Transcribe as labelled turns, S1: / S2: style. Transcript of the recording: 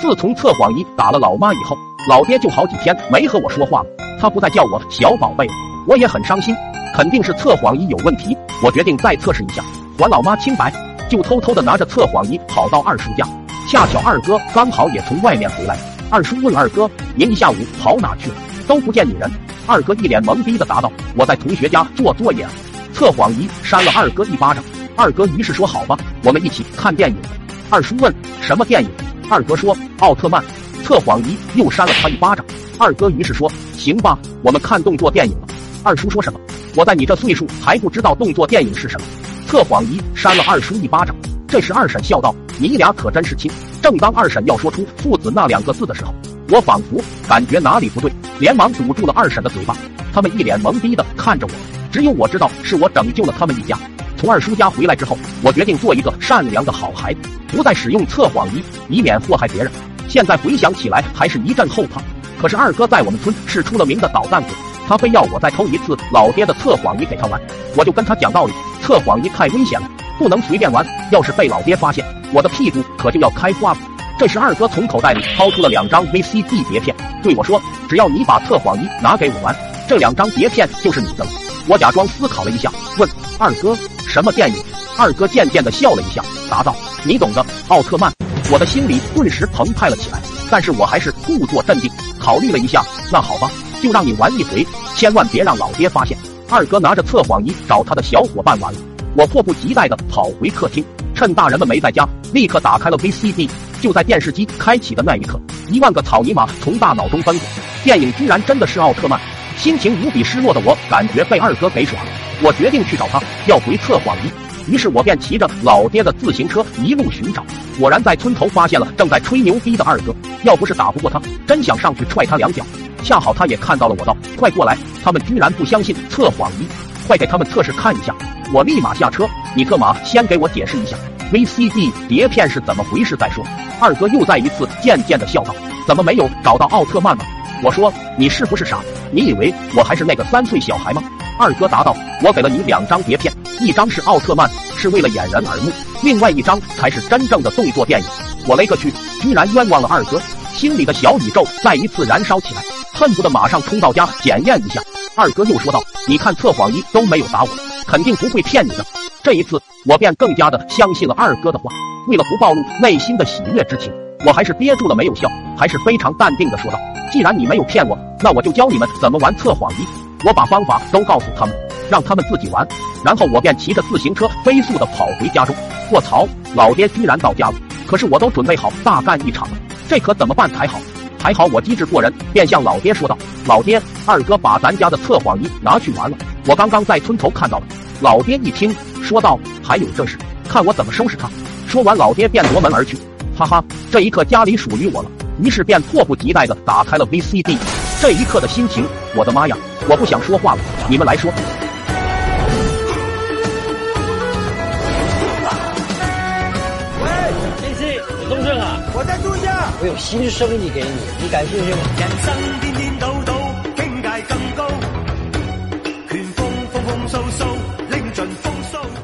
S1: 自从测谎仪打了老妈以后，老爹就好几天没和我说话了。他不再叫我小宝贝了，我也很伤心。肯定是测谎仪有问题，我决定再测试一下，还老妈清白。就偷偷的拿着测谎仪跑到二叔家，恰巧二哥刚好也从外面回来。二叔问二哥：“您一下午跑哪去了？都不见你人。”二哥一脸懵逼的答道：“我在同学家做作业。”测谎仪扇了二哥一巴掌。二哥于是说：“好吧，我们一起看电影。”二叔问：“什么电影？”二哥说：“奥特曼。”测谎仪又扇了他一巴掌。二哥于是说：“行吧，我们看动作电影了。”二叔说什么？我在你这岁数还不知道动作电影是什么？测谎仪扇了二叔一巴掌。这时二婶笑道：“你俩可真是亲。”正当二婶要说出“父子”那两个字的时候，我仿佛感觉哪里不对，连忙堵住了二婶的嘴巴。他们一脸懵逼的看着我，只有我知道是我拯救了他们一家。从二叔家回来之后，我决定做一个善良的好孩子，不再使用测谎仪，以免祸害别人。现在回想起来，还是一阵后怕。可是二哥在我们村是出了名的捣蛋鬼，他非要我再偷一次老爹的测谎仪给他玩。我就跟他讲道理，测谎仪太危险了，不能随便玩。要是被老爹发现，我的屁股可就要开花了。这时二哥从口袋里掏出了两张 VCD 碟片，对我说：“只要你把测谎仪拿给我玩，这两张碟片就是你的了。”我假装思考了一下，问二哥：“什么电影？”二哥渐渐的笑了一下，答道：“你懂的，奥特曼。”我的心里顿时澎湃了起来，但是我还是故作镇定，考虑了一下，那好吧，就让你玩一回，千万别让老爹发现。二哥拿着测谎仪找他的小伙伴玩了，我迫不及待的跑回客厅，趁大人们没在家，立刻打开了 VCD。就在电视机开启的那一刻，一万个草泥马从大脑中奔过，电影居然真的是奥特曼，心情无比失落的我，感觉被二哥给耍了。我决定去找他要回测谎仪。于是我便骑着老爹的自行车一路寻找，果然在村头发现了正在吹牛逼的二哥。要不是打不过他，真想上去踹他两脚。恰好他也看到了我，道：“快过来！”他们居然不相信测谎仪，快给他们测试看一下。我立马下车，你特马先给我解释一下 VCD 碟片是怎么回事再说。二哥又再一次渐渐的笑道：“怎么没有找到奥特曼呢？”我说：“你是不是傻？你以为我还是那个三岁小孩吗？”二哥答道：“我给了你两张碟片，一张是奥特曼，是为了掩人耳目；另外一张才是真正的动作电影。”我勒个去，居然冤枉了二哥！心里的小宇宙再一次燃烧起来，恨不得马上冲到家检验一下。二哥又说道：“你看测谎仪都没有打我，肯定不会骗你的。”这一次，我便更加的相信了二哥的话。为了不暴露内心的喜悦之情，我还是憋住了没有笑，还是非常淡定的说道。既然你没有骗我，那我就教你们怎么玩测谎仪。我把方法都告诉他们，让他们自己玩。然后我便骑着自行车飞速的跑回家中。卧槽，老爹居然到家了！可是我都准备好大干一场了，这可怎么办才好？还好我机智过人，便向老爹说道：“老爹，二哥把咱家的测谎仪拿去玩了，我刚刚在村头看到了。”老爹一听，说道：“还有这事，看我怎么收拾他！”说完，老爹便夺门而去。哈哈，这一刻家里属于我了。于是便迫不及待地打开了 VCD，这一刻的心情，我的妈呀！我不想说话了，你们来说。
S2: 喂，信息，有动静啊！
S3: 我在度假。
S2: 我有新生意给你，你感兴趣吗？